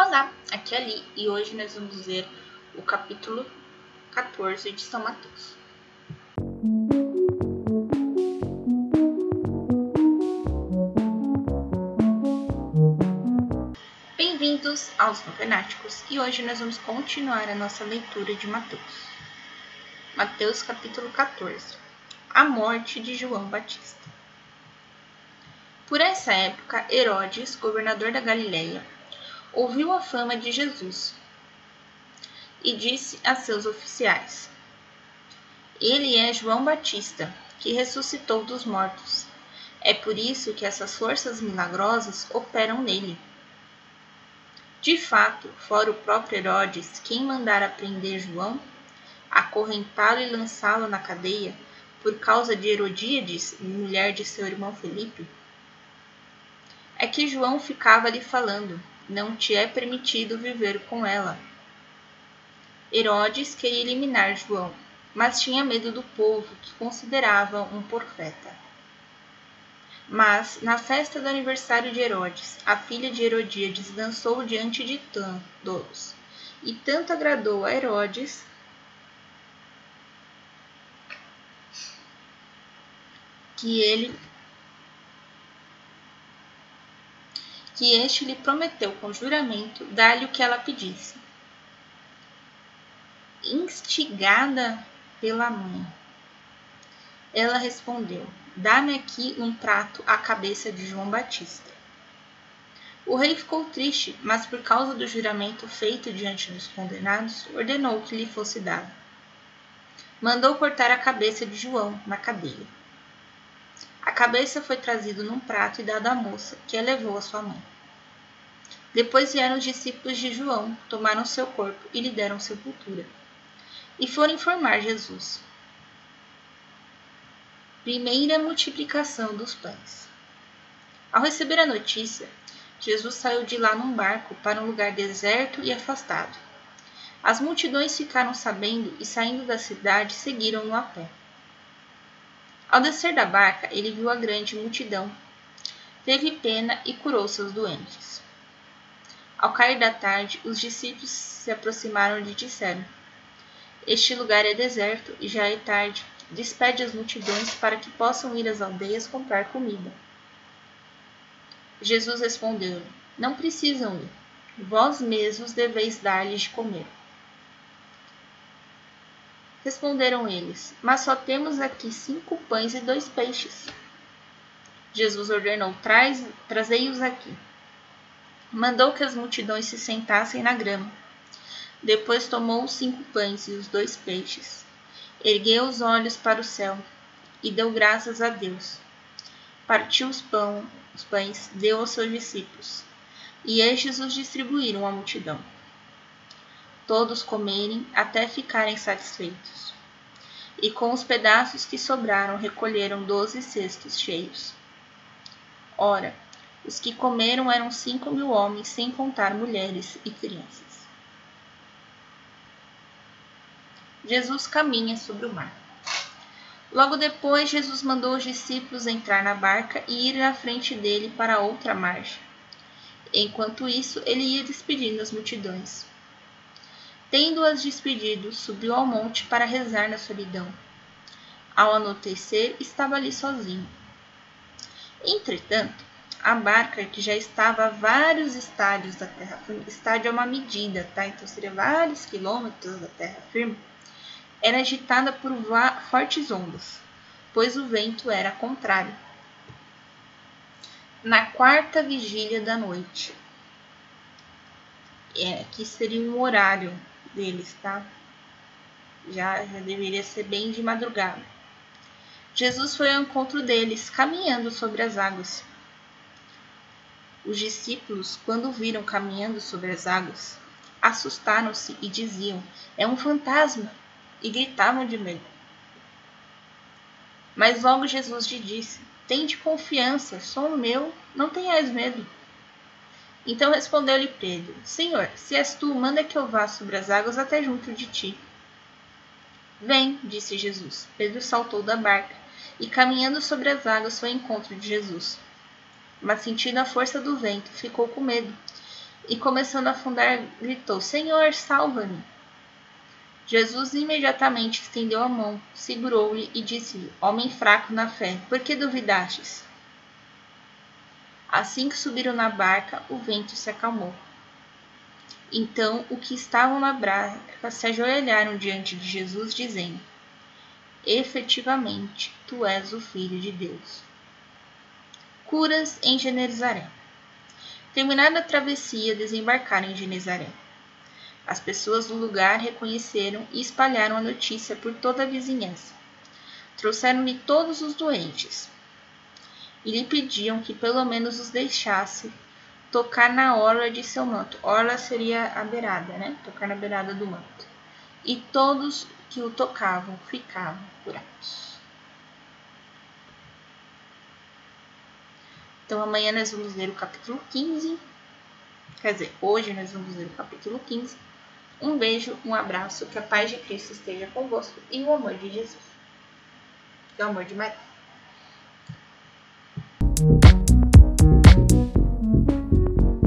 Olá, aqui é Ali e hoje nós vamos ver o capítulo 14 de São Mateus. Bem-vindos aos Novenáticos e hoje nós vamos continuar a nossa leitura de Mateus. Mateus capítulo 14 A morte de João Batista. Por essa época, Herodes, governador da Galileia, ouviu a fama de Jesus e disse a seus oficiais: Ele é João Batista, que ressuscitou dos mortos. É por isso que essas forças milagrosas operam nele. De fato, fora o próprio Herodes quem mandara prender João, acorrentá-lo e lançá-lo na cadeia por causa de Herodíades, mulher de seu irmão Felipe. É que João ficava lhe falando: não te é permitido viver com ela. Herodes queria eliminar João, mas tinha medo do povo, que considerava um profeta. Mas, na festa do aniversário de Herodes, a filha de Herodíades dançou diante de todos, e tanto agradou a Herodes que ele que este lhe prometeu com juramento dar-lhe o que ela pedisse. Instigada pela mãe, ela respondeu: Dá-me aqui um prato à cabeça de João Batista. O rei ficou triste, mas por causa do juramento feito diante dos condenados, ordenou que lhe fosse dado. Mandou cortar a cabeça de João na cadeia. A cabeça foi trazida num prato e dada à moça, que a levou à sua mãe. Depois vieram os discípulos de João, tomaram seu corpo e lhe deram sepultura. E foram informar Jesus. Primeira multiplicação dos pães. Ao receber a notícia, Jesus saiu de lá num barco para um lugar deserto e afastado. As multidões ficaram sabendo e, saindo da cidade, seguiram-no a pé. Ao descer da barca, ele viu a grande multidão. Teve pena e curou seus doentes. Ao cair da tarde, os discípulos se aproximaram e disseram: Este lugar é deserto e já é tarde. Despede as multidões para que possam ir às aldeias comprar comida. Jesus respondeu: Não precisam ir. Vós mesmos deveis dar-lhes de comer. Responderam eles: Mas só temos aqui cinco pães e dois peixes. Jesus ordenou: Traz, Trazei-os aqui. Mandou que as multidões se sentassem na grama. Depois tomou os cinco pães e os dois peixes, ergueu os olhos para o céu e deu graças a Deus. Partiu os, pão, os pães, deu aos seus discípulos, e estes os distribuíram à multidão todos comerem até ficarem satisfeitos. E com os pedaços que sobraram recolheram doze cestos cheios. Ora, os que comeram eram cinco mil homens, sem contar mulheres e crianças. Jesus caminha sobre o mar. Logo depois, Jesus mandou os discípulos entrar na barca e ir à frente dele para outra margem. Enquanto isso, ele ia despedindo as multidões. Tendo-as despedido, subiu ao monte para rezar na solidão. Ao anoitecer, estava ali sozinho. Entretanto, a barca, que já estava a vários estádios da terra firme, estádio é uma medida, tá? Então seria vários quilômetros da terra firme, era agitada por fortes ondas, pois o vento era contrário. Na quarta vigília da noite, é, que seria um horário deles, tá? Já, já deveria ser bem de madrugada. Jesus foi ao encontro deles, caminhando sobre as águas. Os discípulos, quando viram caminhando sobre as águas, assustaram-se e diziam: É um fantasma! e gritavam de medo. Mas logo Jesus lhe disse: Tende confiança, sou meu, não tenhas medo. Então respondeu-lhe Pedro: Senhor, se és tu, manda que eu vá sobre as águas até junto de ti. Vem, disse Jesus. Pedro saltou da barca e, caminhando sobre as águas, foi ao encontro de Jesus. Mas, sentindo a força do vento, ficou com medo e, começando a afundar, gritou: Senhor, salva-me! Jesus imediatamente estendeu a mão, segurou-lhe e disse-lhe: Homem fraco na fé, por que duvidastes? Assim que subiram na barca, o vento se acalmou. Então os que estavam na barca se ajoelharam diante de Jesus, dizendo: Efetivamente, tu és o Filho de Deus. Curas em Genezaré. Terminada a travessia, desembarcaram em Genezaré. As pessoas do lugar reconheceram e espalharam a notícia por toda a vizinhança. Trouxeram-lhe todos os doentes e lhe pediam que pelo menos os deixasse tocar na orla de seu manto. Orla seria a beirada, né? Tocar na beirada do manto. E todos que o tocavam ficavam curados. Então amanhã nós vamos ler o capítulo 15. Quer dizer, hoje nós vamos ler o capítulo 15. Um beijo, um abraço, que a paz de Cristo esteja convosco e o amor de Jesus. E o amor de Maria.